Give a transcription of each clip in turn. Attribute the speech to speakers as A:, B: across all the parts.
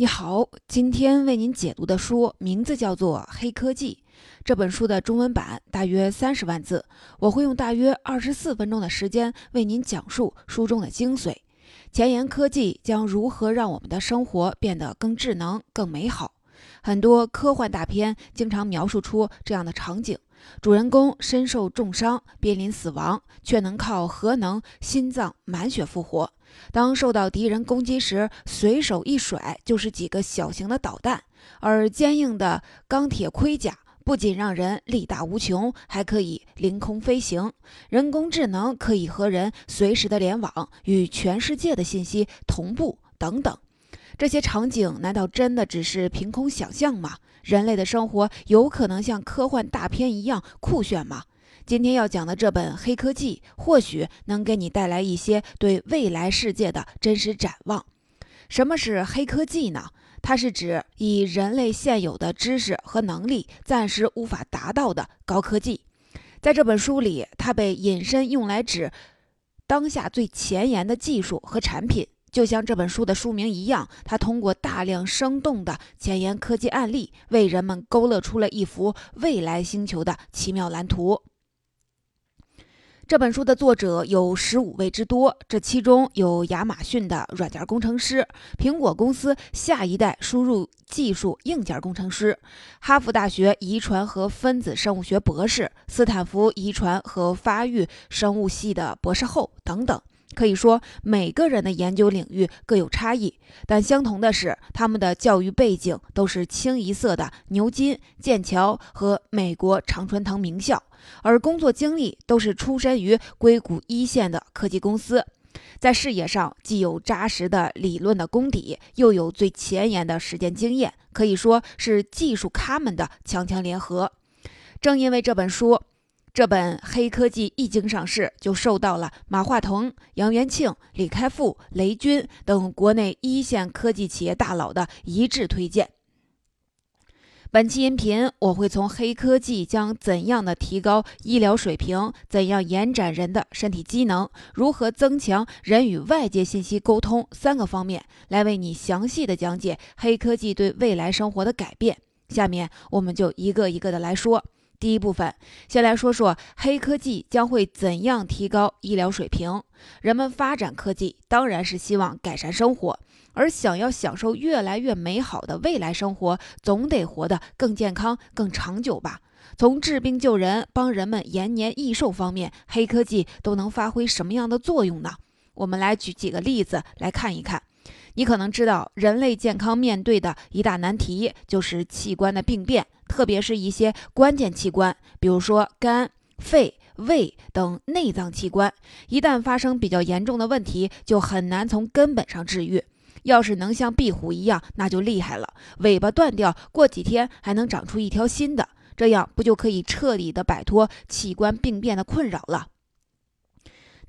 A: 你好，今天为您解读的书名字叫做《黑科技》。这本书的中文版大约三十万字，我会用大约二十四分钟的时间为您讲述书中的精髓。前沿科技将如何让我们的生活变得更智能、更美好？很多科幻大片经常描述出这样的场景：主人公身受重伤，濒临死亡，却能靠核能心脏满血复活。当受到敌人攻击时，随手一甩就是几个小型的导弹，而坚硬的钢铁盔甲不仅让人力大无穷，还可以凌空飞行。人工智能可以和人随时的联网，与全世界的信息同步，等等。这些场景难道真的只是凭空想象吗？人类的生活有可能像科幻大片一样酷炫吗？今天要讲的这本《黑科技》，或许能给你带来一些对未来世界的真实展望。什么是黑科技呢？它是指以人类现有的知识和能力暂时无法达到的高科技。在这本书里，它被引申用来指当下最前沿的技术和产品。就像这本书的书名一样，它通过大量生动的前沿科技案例，为人们勾勒出了一幅未来星球的奇妙蓝图。这本书的作者有十五位之多，这其中有亚马逊的软件工程师、苹果公司下一代输入技术硬件工程师、哈佛大学遗传和分子生物学博士、斯坦福遗传和发育生物系的博士后等等。可以说，每个人的研究领域各有差异，但相同的是，他们的教育背景都是清一色的牛津、剑桥和美国常春藤名校，而工作经历都是出身于硅谷一线的科技公司，在事业上既有扎实的理论的功底，又有最前沿的实践经验，可以说是技术咖们的强强联合。正因为这本书。这本《黑科技》一经上市，就受到了马化腾、杨元庆、李开复、雷军等国内一线科技企业大佬的一致推荐。本期音频我会从黑科技将怎样的提高医疗水平，怎样延展人的身体机能，如何增强人与外界信息沟通三个方面，来为你详细的讲解黑科技对未来生活的改变。下面我们就一个一个的来说。第一部分，先来说说黑科技将会怎样提高医疗水平。人们发展科技，当然是希望改善生活，而想要享受越来越美好的未来生活，总得活得更健康、更长久吧。从治病救人、帮人们延年益寿方面，黑科技都能发挥什么样的作用呢？我们来举几个例子来看一看。你可能知道，人类健康面对的一大难题就是器官的病变。特别是一些关键器官，比如说肝、肺、胃等内脏器官，一旦发生比较严重的问题，就很难从根本上治愈。要是能像壁虎一样，那就厉害了，尾巴断掉，过几天还能长出一条新的，这样不就可以彻底的摆脱器官病变的困扰了？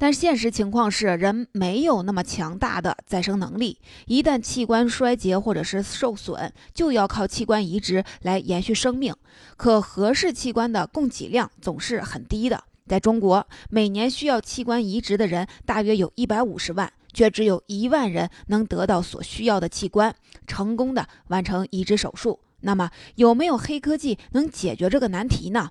A: 但现实情况是，人没有那么强大的再生能力。一旦器官衰竭或者是受损，就要靠器官移植来延续生命。可合适器官的供给量总是很低的。在中国，每年需要器官移植的人大约有一百五十万，却只有一万人能得到所需要的器官，成功的完成移植手术。那么，有没有黑科技能解决这个难题呢？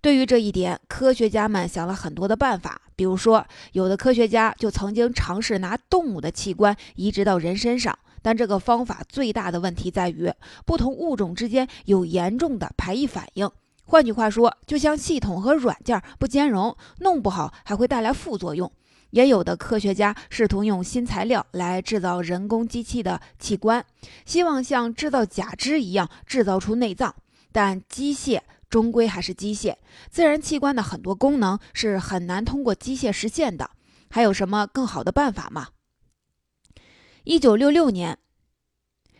A: 对于这一点，科学家们想了很多的办法。比如说，有的科学家就曾经尝试拿动物的器官移植到人身上，但这个方法最大的问题在于，不同物种之间有严重的排异反应。换句话说，就像系统和软件不兼容，弄不好还会带来副作用。也有的科学家试图用新材料来制造人工机器的器官，希望像制造假肢一样制造出内脏，但机械。终归还是机械，自然器官的很多功能是很难通过机械实现的。还有什么更好的办法吗？一九六六年，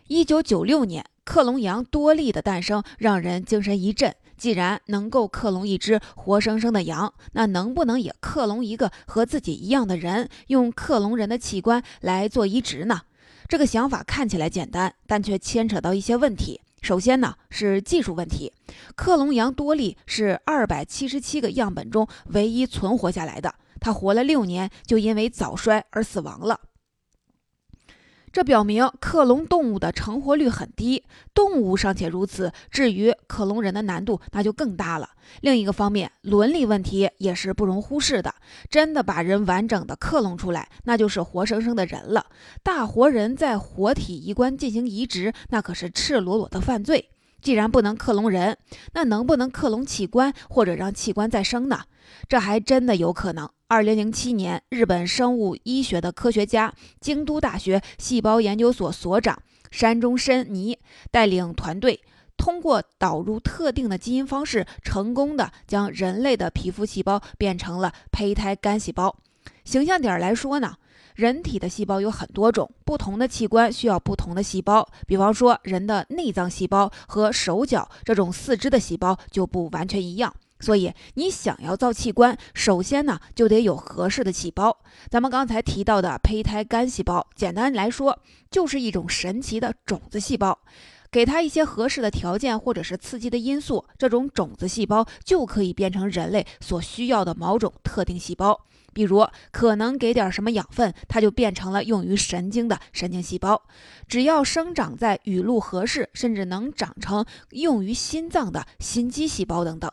A: 一九九六年，克隆羊多利的诞生让人精神一振。既然能够克隆一只活生生的羊，那能不能也克隆一个和自己一样的人，用克隆人的器官来做移植呢？这个想法看起来简单，但却牵扯到一些问题。首先呢是技术问题，克隆羊多利是二百七十七个样本中唯一存活下来的，它活了六年就因为早衰而死亡了。这表明克隆动物的成活率很低。动物尚且如此，至于克隆人的难度那就更大了。另一个方面，伦理问题也是不容忽视的。真的把人完整的克隆出来，那就是活生生的人了。大活人在活体器官进行移植，那可是赤裸裸的犯罪。既然不能克隆人，那能不能克隆器官或者让器官再生呢？这还真的有可能。二零零七年，日本生物医学的科学家、京都大学细胞研究所所长山中伸尼带领团队，通过导入特定的基因方式，成功的将人类的皮肤细胞变成了胚胎干细胞。形象点来说呢？人体的细胞有很多种，不同的器官需要不同的细胞。比方说，人的内脏细胞和手脚这种四肢的细胞就不完全一样。所以，你想要造器官，首先呢就得有合适的细胞。咱们刚才提到的胚胎干细胞，简单来说就是一种神奇的种子细胞。给它一些合适的条件或者是刺激的因素，这种种子细胞就可以变成人类所需要的某种特定细胞。比如，可能给点什么养分，它就变成了用于神经的神经细胞；只要生长在雨露合适，甚至能长成用于心脏的心肌细胞等等。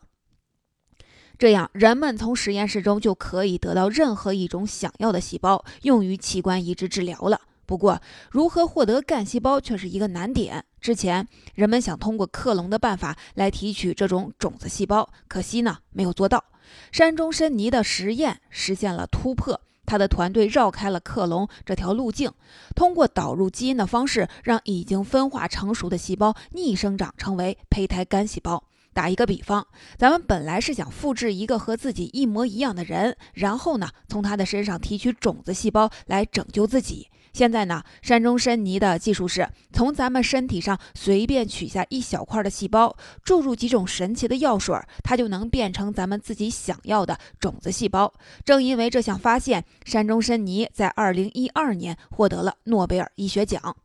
A: 这样，人们从实验室中就可以得到任何一种想要的细胞，用于器官移植治疗了。不过，如何获得干细胞却是一个难点。之前，人们想通过克隆的办法来提取这种种子细胞，可惜呢，没有做到。山中伸尼的实验实现了突破，他的团队绕开了克隆这条路径，通过导入基因的方式，让已经分化成熟的细胞逆生长成为胚胎干细胞。打一个比方，咱们本来是想复制一个和自己一模一样的人，然后呢，从他的身上提取种子细胞来拯救自己。现在呢，山中伸尼的技术是从咱们身体上随便取下一小块的细胞，注入几种神奇的药水，它就能变成咱们自己想要的种子细胞。正因为这项发现，山中伸尼在二零一二年获得了诺贝尔医学奖。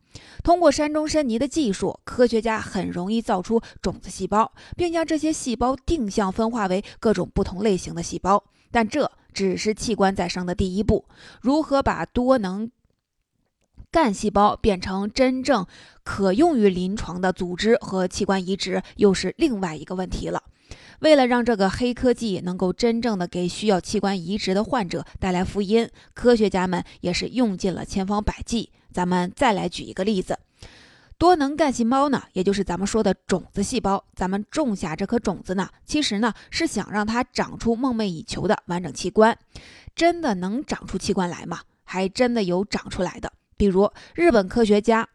A: 通过山中伸尼的技术，科学家很容易造出种子细胞，并将这些细胞定向分化为各种不同类型的细胞。但这只是器官再生的第一步，如何把多能干细胞变成真正可用于临床的组织和器官移植，又是另外一个问题了。为了让这个黑科技能够真正的给需要器官移植的患者带来福音，科学家们也是用尽了千方百计。咱们再来举一个例子，多能干细胞呢，也就是咱们说的种子细胞。咱们种下这颗种子呢，其实呢是想让它长出梦寐以求的完整器官。真的能长出器官来吗？还真的有长出来的。比如，日本科学家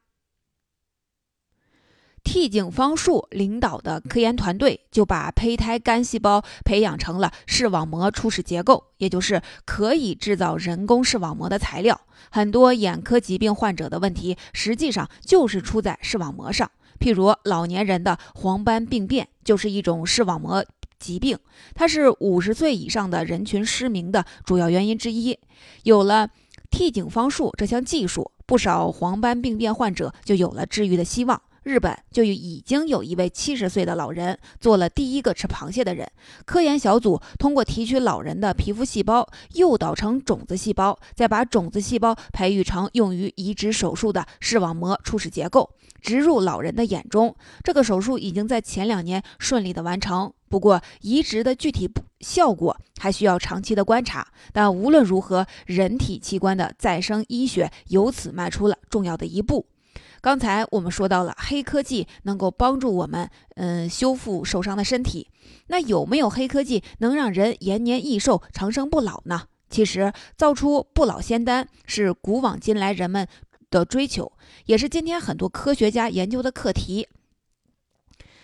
A: 替井方树领导的科研团队，就把胚胎干细胞培养成了视网膜初始结构，也就是可以制造人工视网膜的材料。很多眼科疾病患者的问题，实际上就是出在视网膜上。譬如老年人的黄斑病变，就是一种视网膜疾病，它是五十岁以上的人群失明的主要原因之一。有了替井方术这项技术，不少黄斑病变患者就有了治愈的希望。日本就已经有一位七十岁的老人做了第一个吃螃蟹的人。科研小组通过提取老人的皮肤细胞，诱导成种子细胞，再把种子细胞培育成用于移植手术的视网膜初始结构，植入老人的眼中。这个手术已经在前两年顺利的完成。不过，移植的具体效果还需要长期的观察。但无论如何，人体器官的再生医学由此迈出了重要的一步。刚才我们说到了黑科技能够帮助我们，嗯，修复受伤的身体。那有没有黑科技能让人延年益寿、长生不老呢？其实，造出不老仙丹是古往今来人们的追求，也是今天很多科学家研究的课题。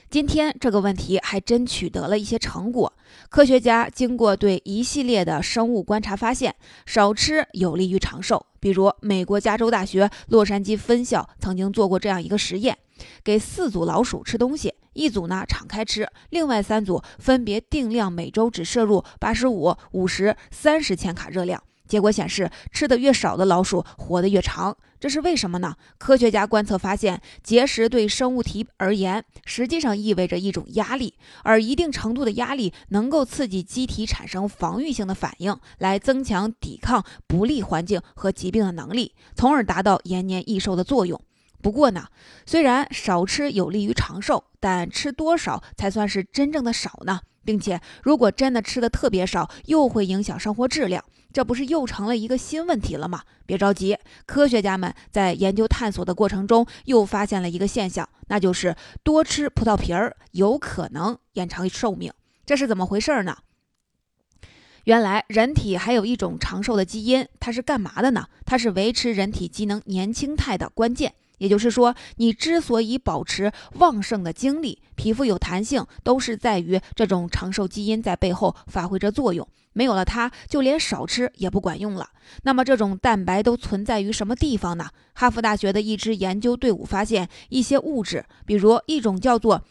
A: 今天这个问题还真取得了一些成果。科学家经过对一系列的生物观察，发现少吃有利于长寿。比如，美国加州大学洛杉矶分校曾经做过这样一个实验：给四组老鼠吃东西，一组呢敞开吃，另外三组分别定量每周只摄入八十五、五十、三十千卡热量。结果显示，吃的越少的老鼠活得越长，这是为什么呢？科学家观测发现，节食对生物体而言，实际上意味着一种压力，而一定程度的压力能够刺激机体产生防御性的反应，来增强抵抗不利环境和疾病的能力，从而达到延年益寿的作用。不过呢，虽然少吃有利于长寿，但吃多少才算是真正的少呢？并且，如果真的吃的特别少，又会影响生活质量，这不是又成了一个新问题了吗？别着急，科学家们在研究探索的过程中，又发现了一个现象，那就是多吃葡萄皮儿有可能延长寿命。这是怎么回事呢？原来，人体还有一种长寿的基因，它是干嘛的呢？它是维持人体机能年轻态的关键。也就是说，你之所以保持旺盛的精力、皮肤有弹性，都是在于这种长寿基因在背后发挥着作用。没有了它，就连少吃也不管用了。那么，这种蛋白都存在于什么地方呢？哈佛大学的一支研究队伍发现，一些物质，比如一种叫做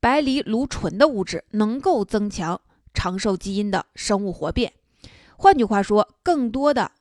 A: 白藜芦醇的物质，能够增强长寿基因的生物活变。换句话说，更多的。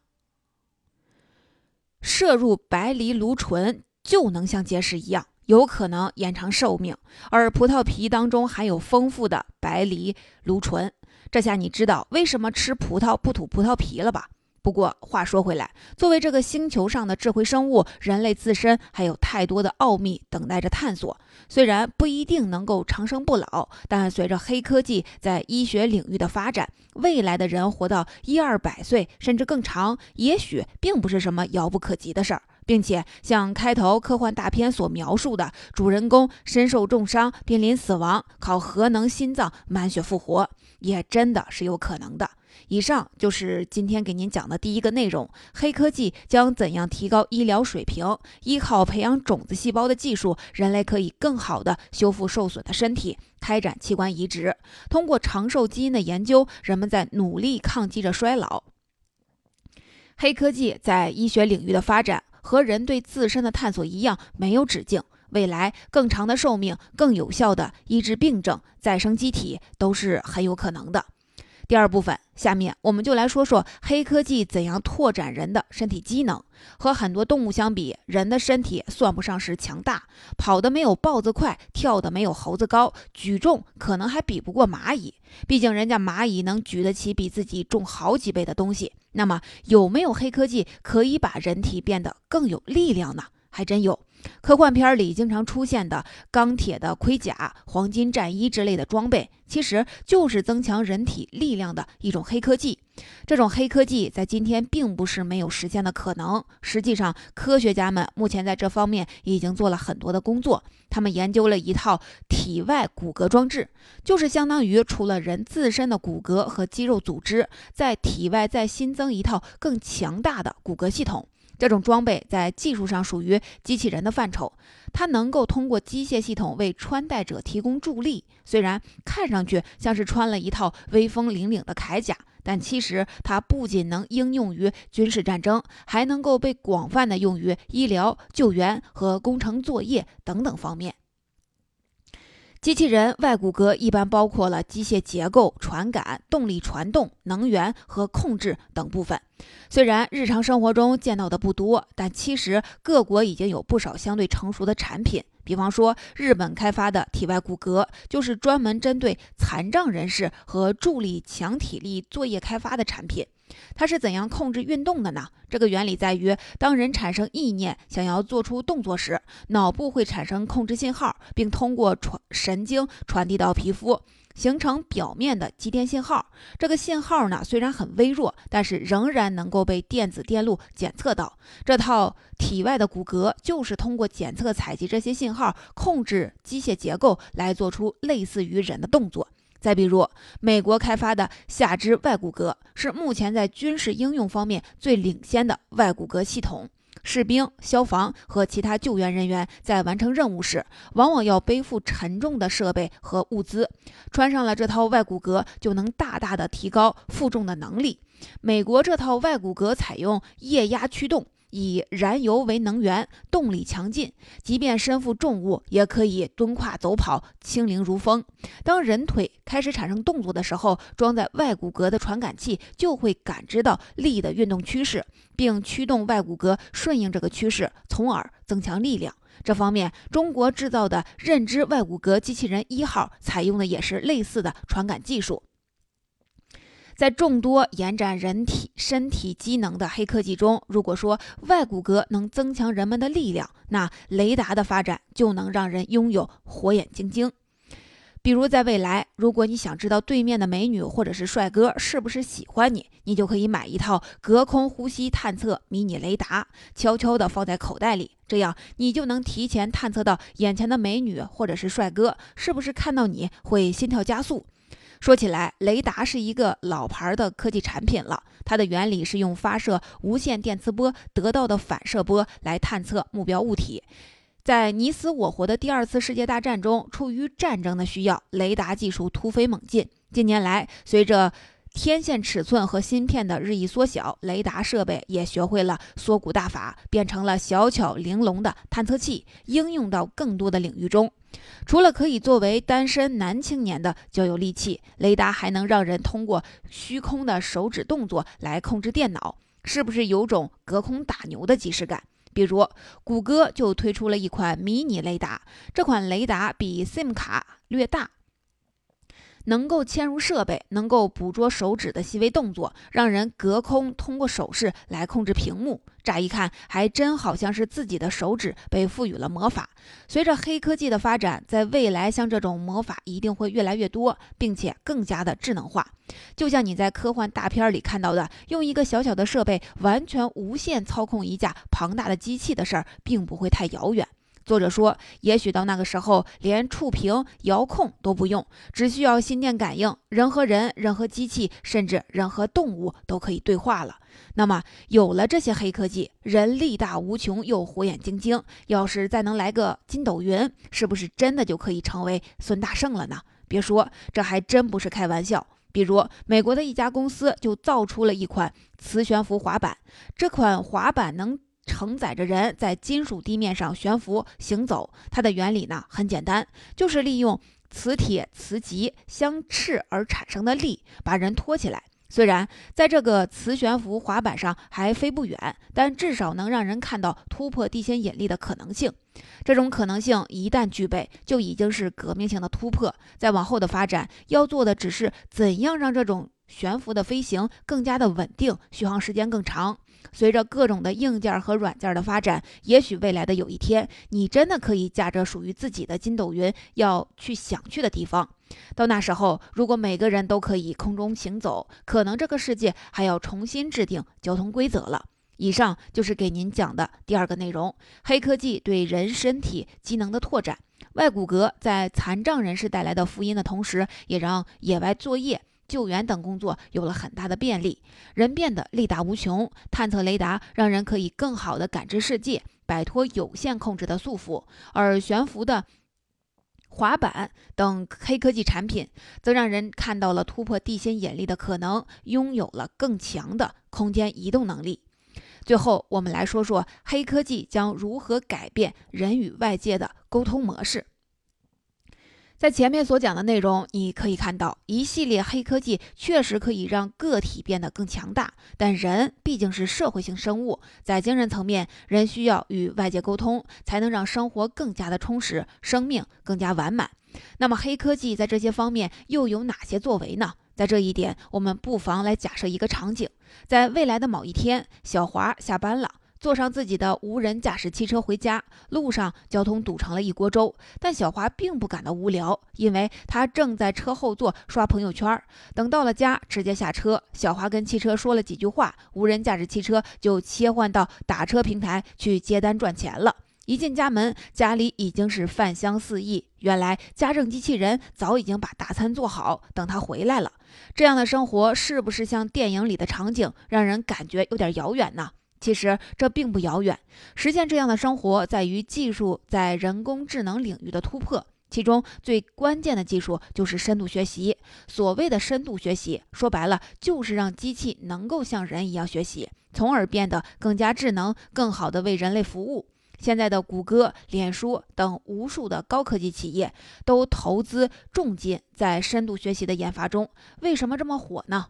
A: 摄入白藜芦醇就能像节食一样，有可能延长寿命。而葡萄皮当中含有丰富的白藜芦醇，这下你知道为什么吃葡萄不吐葡萄皮了吧？不过话说回来，作为这个星球上的智慧生物，人类自身还有太多的奥秘等待着探索。虽然不一定能够长生不老，但随着黑科技在医学领域的发展，未来的人活到一二百岁甚至更长，也许并不是什么遥不可及的事儿。并且像开头科幻大片所描述的，主人公身受重伤，濒临死亡，靠核能心脏满血复活，也真的是有可能的。以上就是今天给您讲的第一个内容：黑科技将怎样提高医疗水平？依靠培养种子细胞的技术，人类可以更好地修复受损的身体，开展器官移植。通过长寿基因的研究，人们在努力抗击着衰老。黑科技在医学领域的发展，和人对自身的探索一样，没有止境。未来更长的寿命、更有效的医治病症、再生机体，都是很有可能的。第二部分，下面我们就来说说黑科技怎样拓展人的身体机能。和很多动物相比，人的身体算不上是强大，跑得没有豹子快，跳得没有猴子高，举重可能还比不过蚂蚁。毕竟人家蚂蚁能举得起比自己重好几倍的东西。那么，有没有黑科技可以把人体变得更有力量呢？还真有。科幻片里经常出现的钢铁的盔甲、黄金战衣之类的装备，其实就是增强人体力量的一种黑科技。这种黑科技在今天并不是没有实现的可能。实际上，科学家们目前在这方面已经做了很多的工作。他们研究了一套体外骨骼装置，就是相当于除了人自身的骨骼和肌肉组织，在体外再新增一套更强大的骨骼系统。这种装备在技术上属于机器人的范畴，它能够通过机械系统为穿戴者提供助力。虽然看上去像是穿了一套威风凛凛的铠甲，但其实它不仅能应用于军事战争，还能够被广泛的用于医疗救援和工程作业等等方面。机器人外骨骼一般包括了机械结构、传感、动力传动、能源和控制等部分。虽然日常生活中见到的不多，但其实各国已经有不少相对成熟的产品。比方说，日本开发的体外骨骼就是专门针对残障人士和助力强体力作业开发的产品。它是怎样控制运动的呢？这个原理在于，当人产生意念想要做出动作时，脑部会产生控制信号，并通过传神经传递到皮肤，形成表面的肌电信号。这个信号呢，虽然很微弱，但是仍然能够被电子电路检测到。这套体外的骨骼就是通过检测、采集这些信号，控制机械结构，来做出类似于人的动作。再比如，美国开发的下肢外骨骼是目前在军事应用方面最领先的外骨骼系统。士兵、消防和其他救援人员在完成任务时，往往要背负沉重的设备和物资，穿上了这套外骨骼，就能大大的提高负重的能力。美国这套外骨骼采用液压驱动。以燃油为能源，动力强劲，即便身负重物也可以蹲胯走跑，轻灵如风。当人腿开始产生动作的时候，装在外骨骼的传感器就会感知到力的运动趋势，并驱动外骨骼顺应这个趋势，从而增强力量。这方面，中国制造的认知外骨骼机器人一号采用的也是类似的传感技术。在众多延展人体身体机能的黑科技中，如果说外骨骼能增强人们的力量，那雷达的发展就能让人拥有火眼金睛。比如，在未来，如果你想知道对面的美女或者是帅哥是不是喜欢你，你就可以买一套隔空呼吸探测迷你雷达，悄悄地放在口袋里，这样你就能提前探测到眼前的美女或者是帅哥是不是看到你会心跳加速。说起来，雷达是一个老牌的科技产品了。它的原理是用发射无线电磁波得到的反射波来探测目标物体。在你死我活的第二次世界大战中，出于战争的需要，雷达技术突飞猛进。近年来，随着天线尺寸和芯片的日益缩小，雷达设备也学会了缩骨大法，变成了小巧玲珑的探测器，应用到更多的领域中。除了可以作为单身男青年的交友利器，雷达还能让人通过虚空的手指动作来控制电脑，是不是有种隔空打牛的即视感？比如，谷歌就推出了一款迷你雷达，这款雷达比 SIM 卡略大。能够嵌入设备，能够捕捉手指的细微动作，让人隔空通过手势来控制屏幕。乍一看，还真好像是自己的手指被赋予了魔法。随着黑科技的发展，在未来，像这种魔法一定会越来越多，并且更加的智能化。就像你在科幻大片里看到的，用一个小小的设备完全无线操控一架庞大的机器的事儿，并不会太遥远。作者说，也许到那个时候，连触屏、遥控都不用，只需要心电感应，人和人、人和机器，甚至人和动物都可以对话了。那么，有了这些黑科技，人力大无穷又火眼金睛，要是再能来个筋斗云，是不是真的就可以成为孙大圣了呢？别说，这还真不是开玩笑。比如，美国的一家公司就造出了一款磁悬浮滑板，这款滑板能。承载着人在金属地面上悬浮行走，它的原理呢很简单，就是利用磁铁磁极相斥而产生的力把人拖起来。虽然在这个磁悬浮滑板上还飞不远，但至少能让人看到突破地心引力的可能性。这种可能性一旦具备，就已经是革命性的突破。再往后的发展，要做的只是怎样让这种悬浮的飞行更加的稳定，续航时间更长。随着各种的硬件和软件的发展，也许未来的有一天，你真的可以驾着属于自己的筋斗云，要去想去的地方。到那时候，如果每个人都可以空中行走，可能这个世界还要重新制定交通规则了。以上就是给您讲的第二个内容：黑科技对人身体机能的拓展。外骨骼在残障人士带来的福音的同时，也让野外作业。救援等工作有了很大的便利，人变得力大无穷。探测雷达让人可以更好地感知世界，摆脱有限控制的束缚；而悬浮的滑板等黑科技产品，则让人看到了突破地心引力的可能，拥有了更强的空间移动能力。最后，我们来说说黑科技将如何改变人与外界的沟通模式。在前面所讲的内容，你可以看到一系列黑科技确实可以让个体变得更强大，但人毕竟是社会性生物，在精神层面，人需要与外界沟通，才能让生活更加的充实，生命更加完满。那么，黑科技在这些方面又有哪些作为呢？在这一点，我们不妨来假设一个场景：在未来的某一天，小华下班了。坐上自己的无人驾驶汽车回家，路上交通堵成了一锅粥。但小华并不感到无聊，因为他正在车后座刷朋友圈。等到了家，直接下车，小华跟汽车说了几句话，无人驾驶汽车就切换到打车平台去接单赚钱了。一进家门，家里已经是饭香四溢。原来家政机器人早已经把大餐做好，等他回来了。这样的生活是不是像电影里的场景，让人感觉有点遥远呢？其实这并不遥远，实现这样的生活在于技术在人工智能领域的突破。其中最关键的技术就是深度学习。所谓的深度学习，说白了就是让机器能够像人一样学习，从而变得更加智能，更好地为人类服务。现在的谷歌、脸书等无数的高科技企业都投资重金在深度学习的研发中。为什么这么火呢？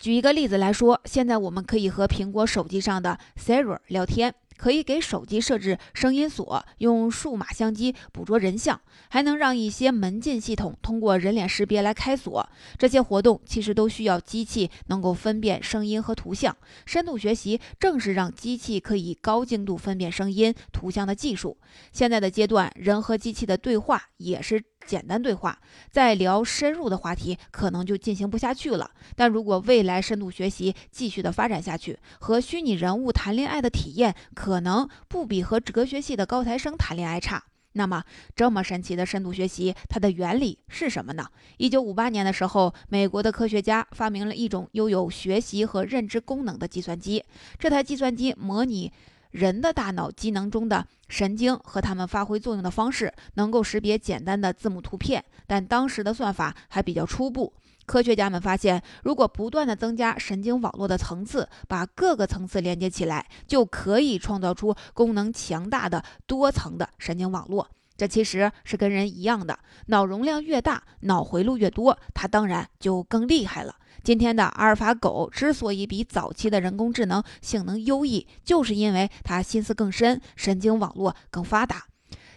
A: 举一个例子来说，现在我们可以和苹果手机上的 Siri 聊天。可以给手机设置声音锁，用数码相机捕捉人像，还能让一些门禁系统通过人脸识别来开锁。这些活动其实都需要机器能够分辨声音和图像。深度学习正是让机器可以高精度分辨声音、图像的技术。现在的阶段，人和机器的对话也是。简单对话，再聊深入的话题，可能就进行不下去了。但如果未来深度学习继续的发展下去，和虚拟人物谈恋爱的体验，可可能不比和哲学系的高材生谈恋爱差。那么，这么神奇的深度学习，它的原理是什么呢？一九五八年的时候，美国的科学家发明了一种拥有学习和认知功能的计算机。这台计算机模拟。人的大脑机能中的神经和它们发挥作用的方式，能够识别简单的字母图片，但当时的算法还比较初步。科学家们发现，如果不断的增加神经网络的层次，把各个层次连接起来，就可以创造出功能强大的多层的神经网络。这其实是跟人一样的，脑容量越大，脑回路越多，它当然就更厉害了。今天的阿尔法狗之所以比早期的人工智能性能优异，就是因为它心思更深，神经网络更发达。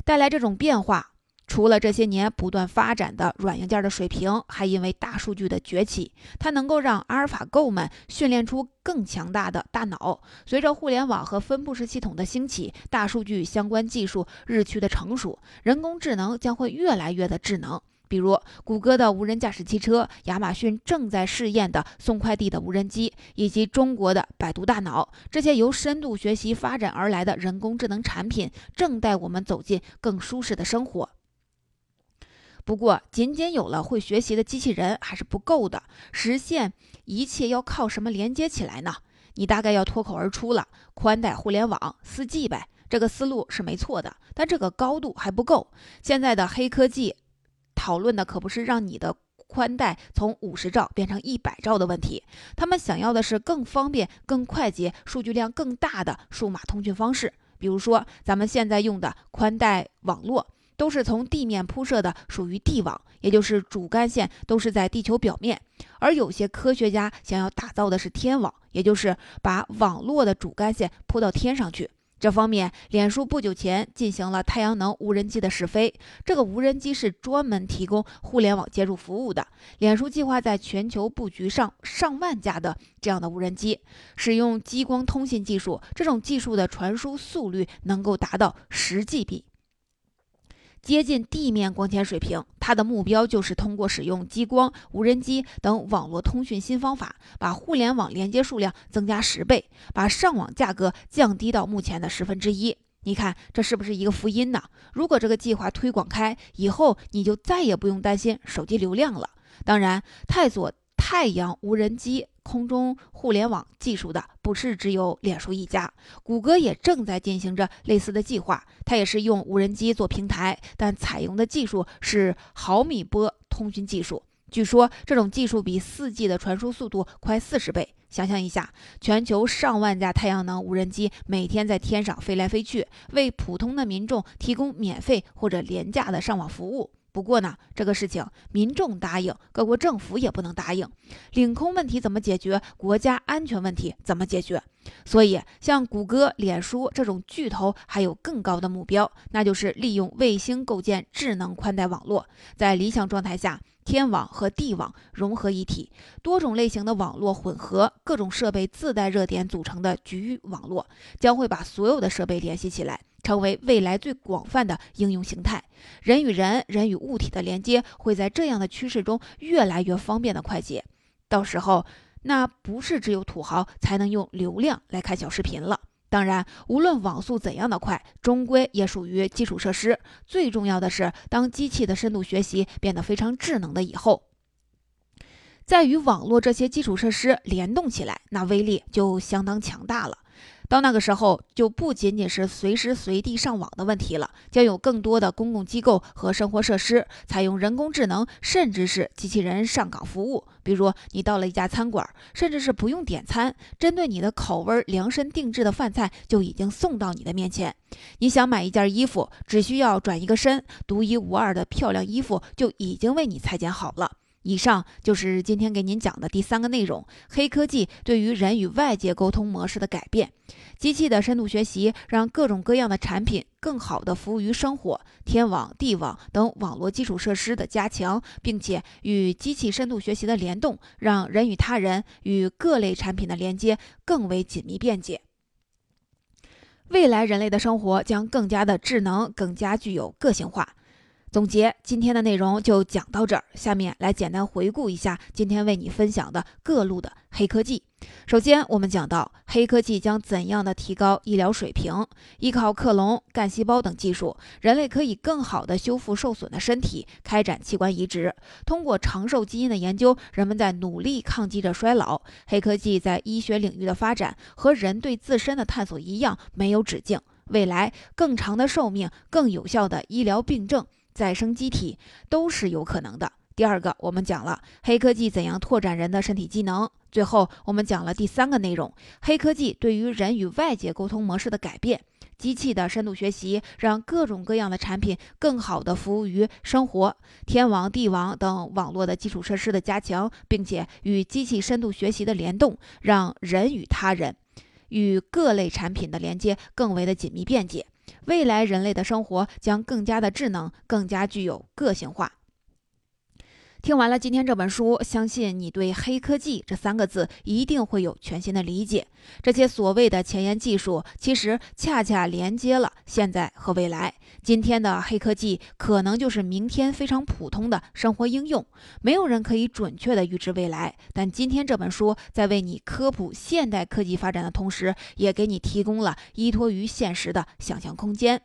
A: 带来这种变化，除了这些年不断发展的软硬件的水平，还因为大数据的崛起，它能够让阿尔法狗们训练出更强大的大脑。随着互联网和分布式系统的兴起，大数据相关技术日趋的成熟，人工智能将会越来越的智能。比如，谷歌的无人驾驶汽车，亚马逊正在试验的送快递的无人机，以及中国的百度大脑，这些由深度学习发展而来的人工智能产品，正带我们走进更舒适的生活。不过，仅仅有了会学习的机器人还是不够的，实现一切要靠什么连接起来呢？你大概要脱口而出了：宽带互联网，4G 呗。这个思路是没错的，但这个高度还不够。现在的黑科技。讨论的可不是让你的宽带从五十兆变成一百兆的问题，他们想要的是更方便、更快捷、数据量更大的数码通讯方式。比如说，咱们现在用的宽带网络都是从地面铺设的，属于地网，也就是主干线都是在地球表面。而有些科学家想要打造的是天网，也就是把网络的主干线铺到天上去。这方面，脸书不久前进行了太阳能无人机的试飞。这个无人机是专门提供互联网接入服务的。脸书计划在全球布局上上万架的这样的无人机，使用激光通信技术。这种技术的传输速率能够达到十 Gb。接近地面光纤水平，它的目标就是通过使用激光、无人机等网络通讯新方法，把互联网连接数量增加十倍，把上网价格降低到目前的十分之一。你看，这是不是一个福音呢？如果这个计划推广开，以后你就再也不用担心手机流量了。当然，探索太阳无人机。空中互联网技术的不是只有脸书一家，谷歌也正在进行着类似的计划。它也是用无人机做平台，但采用的技术是毫米波通讯技术。据说这种技术比 4G 的传输速度快四十倍。想象一下，全球上万架太阳能无人机每天在天上飞来飞去，为普通的民众提供免费或者廉价的上网服务。不过呢，这个事情民众答应，各国政府也不能答应。领空问题怎么解决？国家安全问题怎么解决？所以，像谷歌、脸书这种巨头还有更高的目标，那就是利用卫星构建智能宽带网络。在理想状态下，天网和地网融合一体，多种类型的网络混合，各种设备自带热点组成的局域网络，将会把所有的设备联系起来。成为未来最广泛的应用形态，人与人、人与物体的连接会在这样的趋势中越来越方便的快捷。到时候，那不是只有土豪才能用流量来看小视频了。当然，无论网速怎样的快，终归也属于基础设施。最重要的是，当机器的深度学习变得非常智能的以后，在与网络这些基础设施联动起来，那威力就相当强大了。到那个时候，就不仅仅是随时随地上网的问题了，将有更多的公共机构和生活设施采用人工智能，甚至是机器人上岗服务。比如，你到了一家餐馆，甚至是不用点餐，针对你的口味量身定制的饭菜就已经送到你的面前。你想买一件衣服，只需要转一个身，独一无二的漂亮衣服就已经为你裁剪好了。以上就是今天给您讲的第三个内容：黑科技对于人与外界沟通模式的改变。机器的深度学习让各种各样的产品更好地服务于生活，天网、地网等网络基础设施的加强，并且与机器深度学习的联动，让人与他人与各类产品的连接更为紧密便捷。未来人类的生活将更加的智能，更加具有个性化。总结今天的内容就讲到这儿，下面来简单回顾一下今天为你分享的各路的黑科技。首先，我们讲到黑科技将怎样的提高医疗水平。依靠克隆、干细胞等技术，人类可以更好的修复受损的身体，开展器官移植。通过长寿基因的研究，人们在努力抗击着衰老。黑科技在医学领域的发展和人对自身的探索一样，没有止境。未来，更长的寿命、更有效的医疗病症。再生机体都是有可能的。第二个，我们讲了黑科技怎样拓展人的身体机能。最后，我们讲了第三个内容：黑科技对于人与外界沟通模式的改变。机器的深度学习让各种各样的产品更好地服务于生活，天网、地网等网络的基础设施的加强，并且与机器深度学习的联动，让人与他人与各类产品的连接更为的紧密便捷。未来人类的生活将更加的智能，更加具有个性化。听完了今天这本书，相信你对“黑科技”这三个字一定会有全新的理解。这些所谓的前沿技术，其实恰恰连接了现在和未来。今天的黑科技可能就是明天非常普通的生活应用。没有人可以准确的预知未来，但今天这本书在为你科普现代科技发展的同时，也给你提供了依托于现实的想象空间。